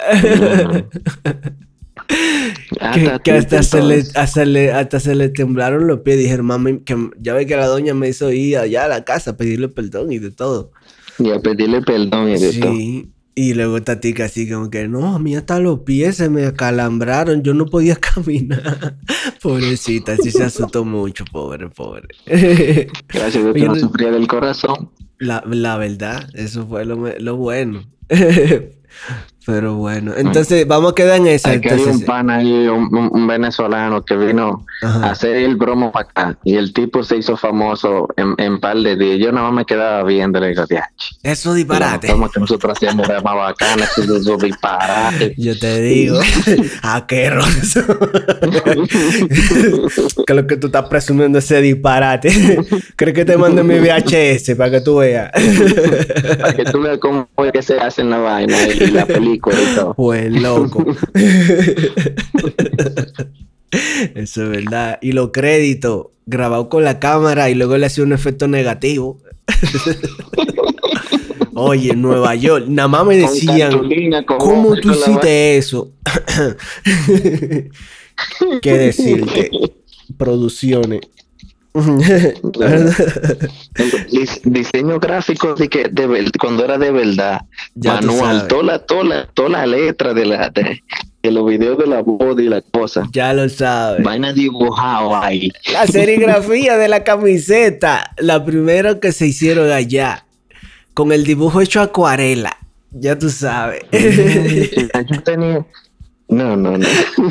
Que, que hasta, se le, hasta, le, hasta se le temblaron los pies. Dijeron, mami, que ya ve que la doña me hizo ir allá a la casa a pedirle perdón y de todo. Y a pedirle perdón y de todo. Sí. Y luego Tatica así como que, no, a mí hasta los pies se me acalambraron, yo no podía caminar. Pobrecita, sí se asustó mucho, pobre, pobre. Gracias a que no sufría del corazón. La, la verdad, eso fue lo, lo bueno. Pero bueno, entonces vamos a quedar en esa. Hay que Entonces, un pan ahí, un, un- venezolano que vino a Ajá. hacer el bromo para acá. Y el tipo se hizo famoso en, en par de días. Yo nada más me quedaba viendo, le digo, "Diach, Eso disparate. forma que nosotros hacíamos más bacana, eso es esos disparates. Yo te digo, asqueroso. que lo que tú estás presumiendo ese disparate. ¿Crees que te mando mi VHS para que tú veas? Para que tú veas cómo es que se hacen la vaina y la película Pues loco. Eso es verdad. Y los créditos grabados con la cámara y luego le hacía un efecto negativo. Oye, en Nueva York, nada más me decían, con ¿cómo tú hiciste eso? ¿Qué decirte? Producciones. diseño gráfico de que de cuando era de verdad. Ya manual, toda la, toda la, toda la letra de la de, de los videos de la voz y la cosa. ya lo sabes. Vaina dibujado ahí. La serigrafía de la camiseta, la primera que se hicieron allá, con el dibujo hecho acuarela, ya tú sabes. Yo tenía. No, no, no.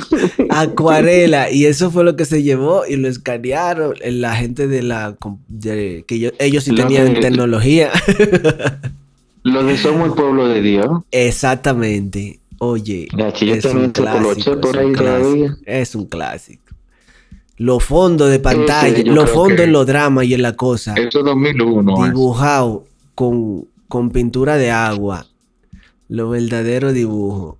acuarela, y eso fue lo que se llevó y lo escanearon eh, la gente de la de- que yo- ellos sí Lo tenían que- tecnología. Lo de Somos el Pueblo de Dios. Exactamente. Oye, es un clásico, por es un clásico, es un clásico. Los fondos de pantalla, los fondos en los dramas y en la cosa. Eso es 2001. ¿eh? dibujado con, con pintura de agua. Lo verdadero dibujo.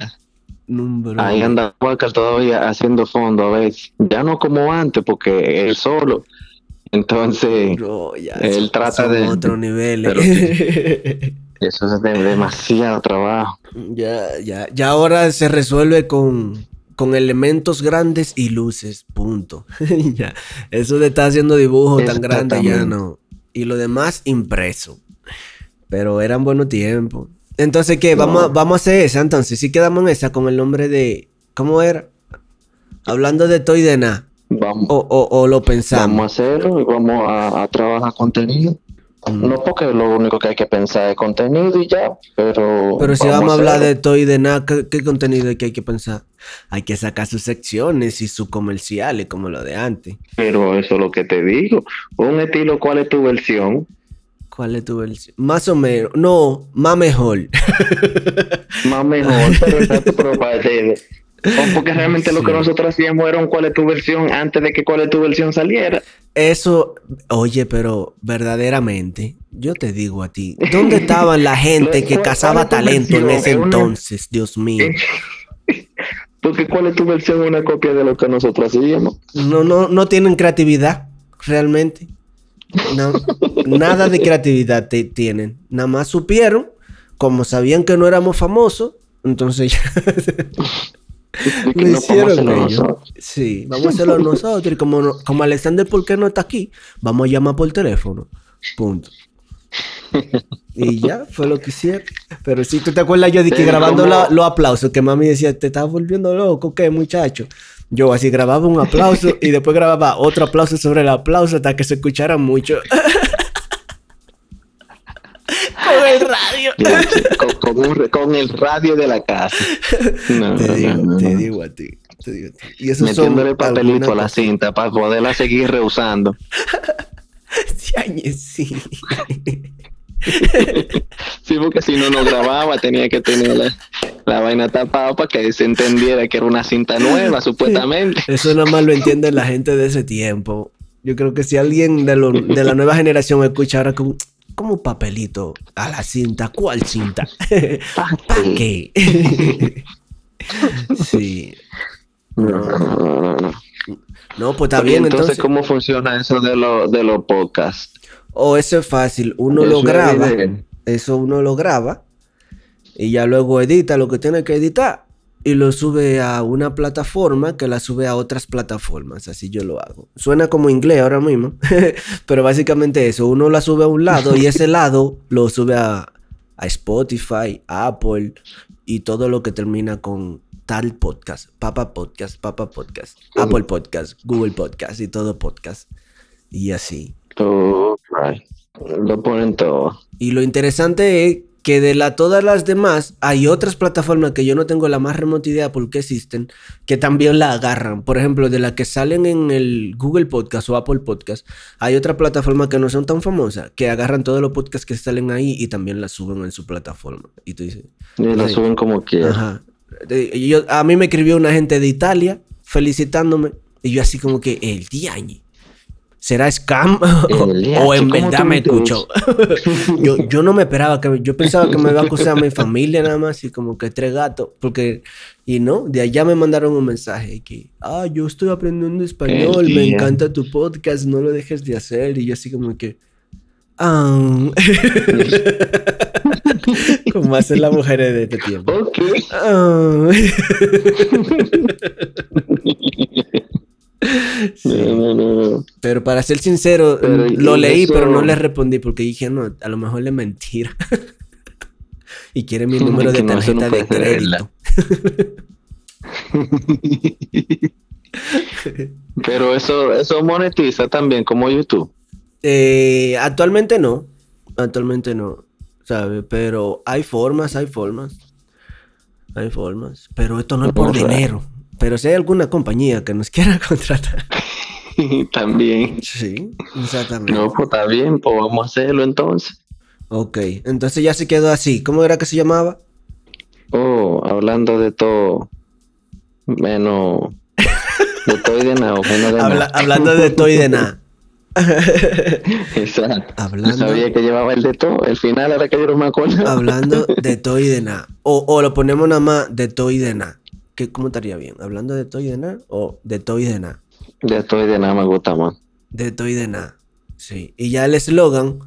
Número. Ahí anda Walker todavía haciendo fondo a veces. Ya no como antes, porque él solo. Entonces, No, ya, él trata de- otro nivel. pero eso es de demasiado trabajo. ya, ya, ya ahora se resuelve con, con elementos grandes y luces. Punto. ya. Eso de estar haciendo dibujos tan grandes ya no. Y lo demás impreso. Pero eran buenos tiempos. Entonces, ¿qué? No. Vamos, a- vamos a hacer esa entonces. Sí quedamos en esa con el nombre de. ¿Cómo era? Hablando de todo y de nada. Vamos, O, o, o lo vamos a pensamos. hacerlo y vamos a, a trabajar contenido. Mm. No porque lo único que hay que pensar es contenido y ya, pero... Pero si vamos a hablar hacerlo. de todo y de nada, ¿qué, qué contenido hay que hay que pensar? Hay que sacar sus secciones y sus comerciales, como lo de antes. Pero eso es lo que te digo. Un estilo, ¿cuál es tu versión? ¿Cuál es tu versión? Más o menos. No, más mejor. Más mejor, pero exacto, pero para porque realmente lo que nosotros hacíamos era un cuál es tu versión antes de que cuál es tu versión saliera. Eso, oye, pero verdaderamente, yo te digo a ti, ¿dónde estaban la gente que ¿Cuál- cazaba talento en ese una- entonces? Dios mío. Porque cuál es tu versión una copia de lo que nosotros hacíamos. No, no, no tienen creatividad, realmente. No, nada de creatividad te- tienen. Nada más supieron, como sabían que no éramos famosos, entonces ya- Lo no hicieron ellos. Sí, vamos a hacerlo nosotros. Y como, no- como Alexander, ¿por qué no está aquí? Vamos a llamar por teléfono. Punto. Y ya, fue lo que hicieron. Pero sí, ¿tú te acuerdas yo de que Pero grabando ¿cómo? la- los aplausos? Que mami decía, te estás volviendo loco, ¿qué, muchacho? Yo así grababa un aplauso y después grababa otro aplauso sobre el aplauso hasta que se escuchara mucho. Con el radio. Con, con un re- con el radio de la casa. No, Te no, digo, no, no, te no. digo a ti. Te digo a ti. Y eso son Metiéndole papelito a la cinta para poderla seguir. Yañe, sí. Sí, porque si no, no grababa, tenía que tener la, la vaina tapada para que se entendiera que era una cinta nueva, supuestamente. Eso nada más lo entiende la gente de ese tiempo. Yo creo que si alguien de, lo- de la nueva generación escucha ahora como, como papelito a la cinta, ¿cuál cinta? ¿Para qué? sí. No, no, no, no, no. No, pues está bien, entonces, entonces. ¿cómo funciona eso de, lo, de los podcasts? O eso es fácil, uno lo Eso graba, eso uno lo graba y ya luego edita lo que tiene que editar y lo sube a una plataforma que la sube a otras plataformas, así yo lo hago. Suena como inglés ahora mismo, pero básicamente eso, uno la sube a un lado y ese lado lo sube a, a Spotify, Apple y todo lo que termina con tal podcast, Papa Podcast, Papa Podcast, Apple Podcast, Google Podcast y todo podcast y así. Oh, Lo ponen todo. Y lo interesante es que de la, todas las demás hay otras plataformas que yo no tengo la más remota idea por qué existen, que también la agarran. Por ejemplo, de la que salen en el Google Podcast o Apple Podcast, hay otra plataforma que no son tan famosas, que agarran todos los podcasts que salen ahí y también la suben en su plataforma. Y tú dices, Y lo Sí. suben como quieran. ajá. Yo- a mí me escribió una gente de Italia felicitándome y yo así como que, el diañe. ¿Será scam? O en ¿cómo verdad me me escuchó. yo, yo no me esperaba que yo pensaba que me iba a acusar a mi familia nada más y como que tres gatos porque y no de allá me mandaron un mensaje que ah yo estoy aprendiendo español me encanta tu podcast no lo dejes de hacer y yo así como que ah como hacen las mujeres de este tiempo Ok. Ah. Sí. No, no, no, no. Pero para ser sincero, Pero, mm, lo leí, eso- pero no le respondí porque dije, no, a lo mejor le mentira. y quiere mi número de tarjeta de crédito. Pero eso, eso monetiza también como YouTube. Eh, actualmente no. Actualmente no. ¿Sabes? Pero hay formas, hay formas. Hay formas. Pero esto no es por dinero. Pero si hay alguna compañía que nos quiera contratar. también. Sí, exactamente. No, pues está bien, pues vamos a hacerlo entonces. Ok, entonces ya se quedó así. ¿Cómo era que se llamaba? Oh, hablando de todo, menos de todo y de nada, o menos de Habla- nada. hablando de todo y de nada. Exacto. Hablando- Yo sabía que llevaba el de todo. El final era que yo no me acuerdo. Hablando de todo y de nada. O, o lo ponemos nada más de todo y de nada. ¿Qué, ¿Cómo estaría bien? ¿Hablando de todo y de nada? O de todo y de nada. De todo y de nada me gusta más. De todo y de nada. Sí. Y ya el eslogan,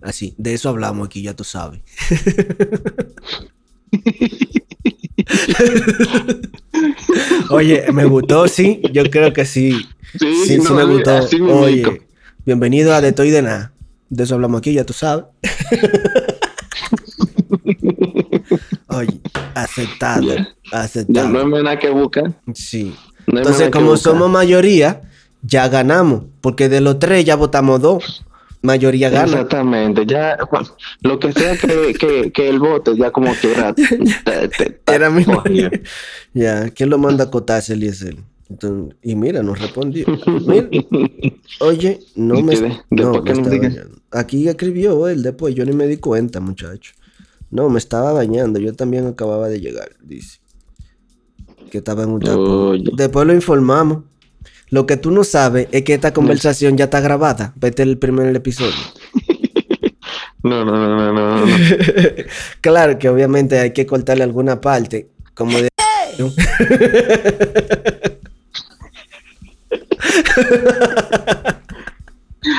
así, de eso hablamos aquí, ya tú sabes. Oye, me gustó, sí. Yo creo que sí. Sí, Sí, sí no, me gustó. así me Oye, ubico. bienvenido a De todo y de nada. De eso hablamos aquí, ya tú sabes. Oye, aceptado. Ya Aceptado. no hay nada que buscar. Sí. No Entonces, que como somos mayoría, ya ganamos. Porque de los tres ya votamos dos. Mayoría gana. Exactamente, ya bueno, lo que sea que, que, que el voto ya como quiera te- te- te- Era mi. ya, ¿quién lo manda a cotarse, Eliezer? Entonces, y mira, nos respondió. Mira, oye, no ¿Y me. de- no, me que nos estaba diga? bañando. Aquí escribió él después, yo ni me di cuenta, muchacho. No, me estaba bañando, yo también acababa de llegar, dice. Que estaba en un tapón. Oye. Después lo informamos. Lo que tú no sabes es que esta conversación ya está grabada. Vete el primer episodio. No, no, no, no, no, no. claro que obviamente hay que cortarle alguna parte. Como de.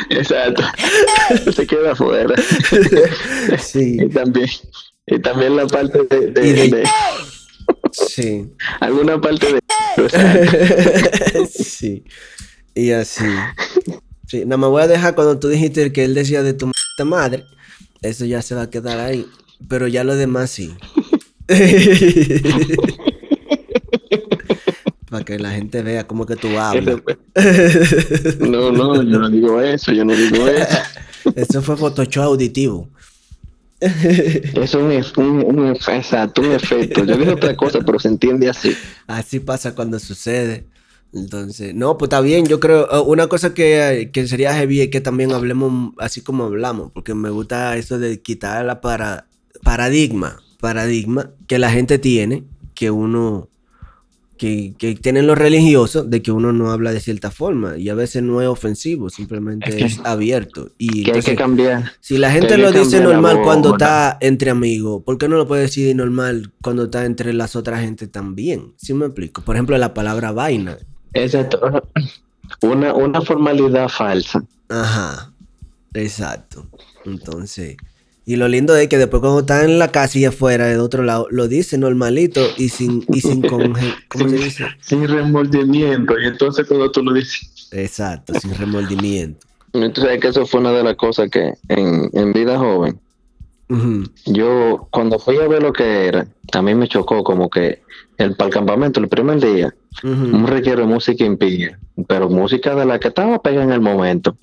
Exacto. Se queda afuera. sí. Y también, y también la parte de, de- Y de- de- Sí. Alguna parte de... sí. Y así. Sí, nada más voy a dejar cuando tú dijiste que él decía de tu madre. Eso ya se va a quedar ahí. Pero ya lo demás sí. Para que la gente vea cómo que tú hablas. No, no, yo no digo eso, yo no digo eso. Eso fue Photoshop auditivo. Eso es un, exacto, un efecto. Yo dije otra cosa, pero se entiende así. Así pasa cuando sucede. Entonces, no, pues está bien. Yo creo, eh, una cosa que, que sería heavy es que también hablemos así como hablamos, porque me gusta eso de quitar la para, paradigma, paradigma que la gente tiene, que uno, que, que tienen los religiosos, de que uno no habla de cierta forma, y a veces no es ofensivo, simplemente es, abierto. Y Que hay que cambiar. si la gente lo dice normal voz, cuando está entre amigos, ¿por qué no lo puede decir normal cuando está entre las otras gente también? ¿Sí me explico? Por ejemplo, la palabra vaina. Exacto. Una, una formalidad falsa. Ajá. Exacto. Entonces. Y lo lindo es que después cuando está en la casa y afuera, de otro lado, lo dice normalito y sin, y sin conge- ¿Cómo se dice? Sin remordimiento. Y entonces cuando tú lo dices. Exacto, sin remordimiento. Entonces, que eso fue una de las cosas que en, en vida joven, yo cuando fui a ver lo que era, a mí me chocó como que el, para el campamento, el primer día, ujú. un requiere música impía, pero música de la que estaba pegada en el momento.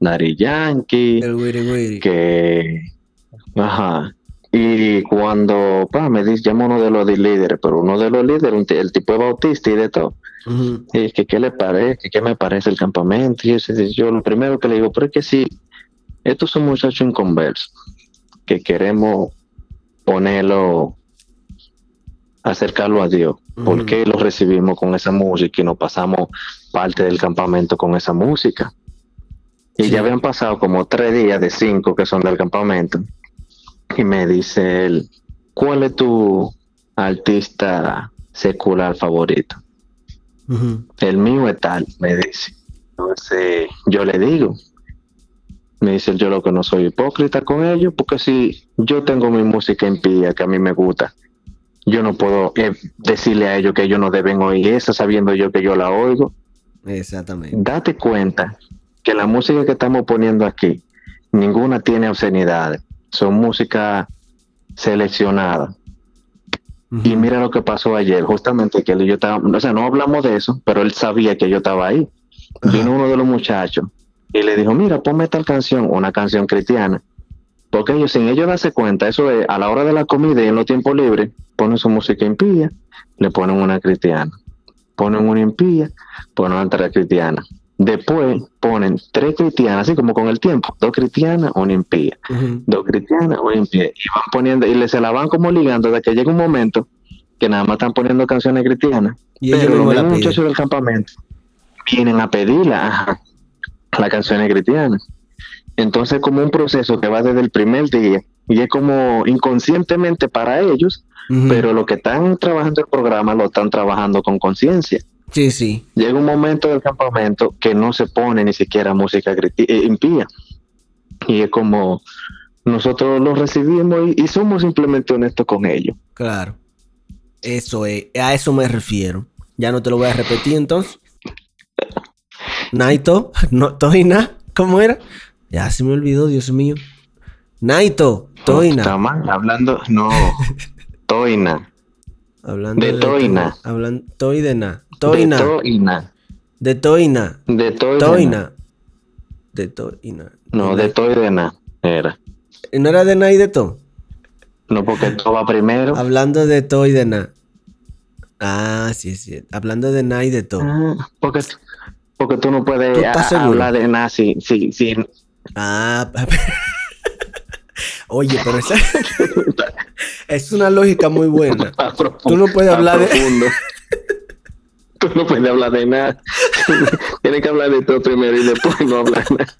Dari Yankee, El wiri wiri. que ajá y cuando pa, me dice llama uno de los líderes pero uno de los líderes el tipo es bautista y de todo Ujú, y es que qué le parece qué me parece el campamento y ese yo lo primero que le digo pero es que sí estos son muchachos inconversos que queremos ponerlo acercarlo a Dios ¿por Ujú. qué lo recibimos con esa música y nos pasamos parte del campamento con esa música? Y Sí. ya habían pasado como tres días de cinco que son del campamento. Y me dice él, ¿cuál es tu artista secular favorito? El mío es tal, me dice. Entonces yo le digo, me dice yo lo que no soy hipócrita con ellos, porque si yo tengo mi música impía que a mí me gusta, yo no puedo eh, decirle a ellos que ellos no deben oír esa sabiendo yo que yo la oigo. Exactamente. Date cuenta que la música que estamos poniendo aquí, ninguna tiene obscenidades, son música seleccionada. Y mira lo que pasó ayer, justamente que él y yo estaba, o sea, no hablamos de eso, pero él sabía que yo estaba ahí. Vino uno de los muchachos y le dijo, mira, ponme tal canción, una canción cristiana. Porque ellos, sin ellos darse cuenta, eso es a la hora de la comida y en los tiempos libres, ponen su música impía, le ponen una cristiana. Ponen una impía, ponen otra cristiana. Después ponen tres cristianas, así como con el tiempo, dos cristianas, una impía. Dos cristianas en pie y van poniendo y le se la van como ligando de que llega un momento que nada más están poniendo canciones cristianas Y pero los muchachos del campamento vienen a pedirla ajá, las canciones cristianas. Entonces como un proceso que va desde el primer día y es como inconscientemente para ellos pero lo que están trabajando el programa lo están trabajando con conciencia Sí, sí. llega un momento del campamento que no se pone ni siquiera música eh, impía. Y es como nosotros lo recibimos y, y somos simplemente honestos con ellos. Claro. Eso es, a eso me refiero. Ya no te lo voy a repetir entonces. Naito, no, Toina, ¿cómo era? Ya se me olvidó, Dios mío. Naito, Está Toina. mal, hablando, no, Toina. Hablando de Toina. Hablando, Toidena. De Toina. Toina. De Toina. De Toina. Toina. De Toina. No, de Toidena era. ¿No era de Na y de To? No, porque todo va primero. Hablando de To y de Na. Ah, sí, sí. Hablando de Na y de To. Ah, porque, porque tú no puedes ¿Tú hablar de nada si, si, si- Ah, oye, pero esa es una lógica muy buena. Tú no puedes hablar de-. Tú no puedes hablar de nada. Tienes que hablar de todo primero y después no hablar nada.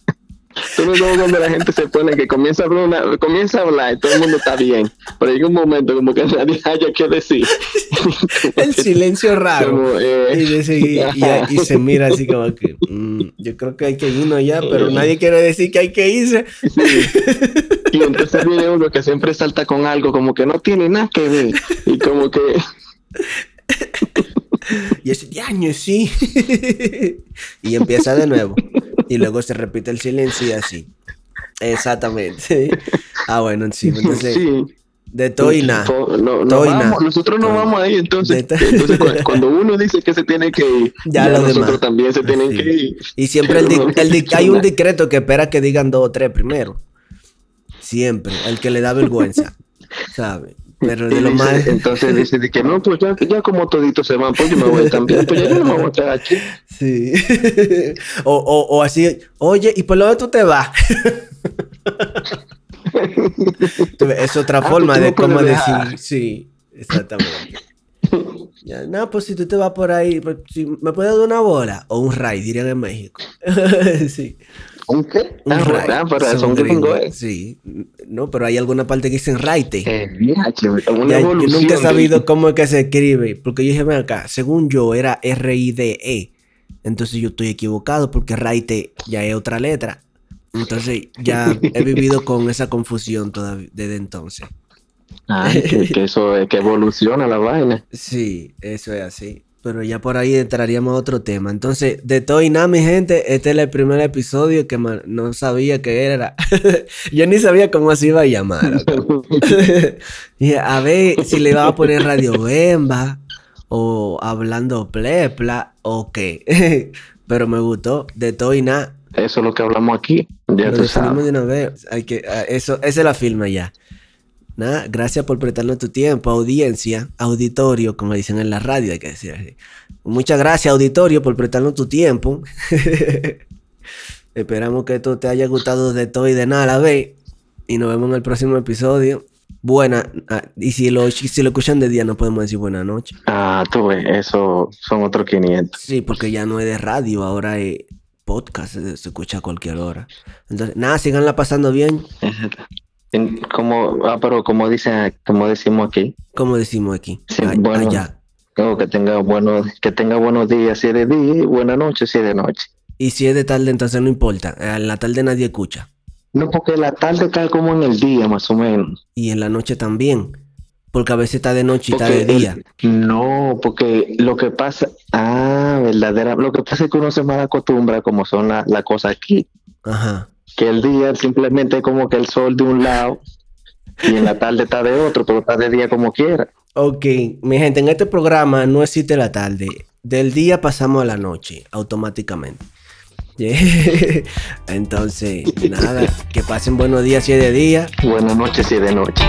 Tú no sabes cuando la gente se pone que comienza a hablar, una- comienza a hablar y todo el mundo está bien, pero llega un momento como que nadie haya que decir. El silencio raro. Como, eh, Y, dice- y- y- y se mira así como que mm, yo creo que hay que irnos ya, pero nadie quiere decir que hay que irse. Sí. Y entonces viene uno que siempre salta con algo como que no tiene nada que ver y como que y ese año sí. y empieza de nuevo. Y luego se repite el silencio y así. Exactamente. Ah, bueno, sí. Entonces, Sí. de nada. No, no vamos, nosotros no vamos ahí, entonces, entonces cu- cuando uno dice que se tiene que ir, Ya ya, los nosotros demás. también se tienen Sí. que ir. Y siempre el, el hay un decreto que espera que digan dos o tres primero. Siempre. El que le da vergüenza. ¿Sabe? Pero de lo dice- más. Entonces dice de que no, pues ya, ya como toditos se van, pues yo me voy también, pues ya yo no me voy a quedar aquí. Sí. o, o, o así, oye, ¿y por dónde tú te vas? Es otra Ah, forma pues tú de cómo decir. Sí, exactamente. Ya, no, pues si tú te vas por ahí, pues, si me puedes dar una bola o un ray, dirían en México. sí. ¿Un qué? Un Ah, pero son gringos, eh. Sí. No, pero hay alguna parte que dicen raite. Eh, viaje, una Ya, yo nunca he sabido cómo es que se escribe, porque yo dije, ven acá, según yo era R-I-D-E, entonces yo estoy equivocado porque Raite ya es otra letra. Entonces ya he vivido con esa confusión todavía desde entonces. Ah, que, que eso es que evoluciona la vaina. Sí, eso es así. Pero ya por ahí entraríamos a otro tema. Entonces, de todo y nada, mi gente, este es el primer episodio que no sabía que era. yo ni sabía cómo se iba a llamar. Y a ver si le iba a poner Radio Bemba o hablando plepla o qué. Pero me gustó de todo y nada. Eso es lo que hablamos aquí. Ya Lo tú sabes. de una vez. Hay que, ah, eso, esa es la firma ya. Nada, gracias por prestarnos tu tiempo, audiencia, auditorio, como dicen en la radio, hay que decir así. Muchas gracias, auditorio, por prestarnos tu tiempo. Esperamos que esto te haya gustado de todo y de nada a la vez. Y nos vemos en el próximo episodio. Buena, ah, y si lo, si lo escuchan de día, no podemos decir buena noche. Ah, tú ves, eso son otros 500. Sí, porque ya no es de radio, ahora es podcast, se, escucha a cualquier hora. Entonces, nada, síganla pasando bien, En- Como, ah, pero como dicen, como decimos aquí, como decimos aquí. Sí, a- bueno. allá. oh, que tenga buenos, que tenga buenos días si es de día y buenas noches si es de noche. Y si es de tarde, entonces no importa. En la tarde nadie escucha. No, porque la tarde cae como en el día, más o menos. Y en la noche también. Porque a veces está de noche y está Porque de el- día. no, porque lo que pasa, ah, verdadera, lo que pasa es que uno se mal acostumbra como son la- las cosas aquí, Ajá. Que el día simplemente es como que el sol de un lado y en la tarde está de otro, pero está de día como quiera. Ok, mi gente, en este programa no existe la tarde. Del día pasamos a la noche, automáticamente. Entonces, nada, que pasen buenos días si es de día. Buenas noches si es de noche.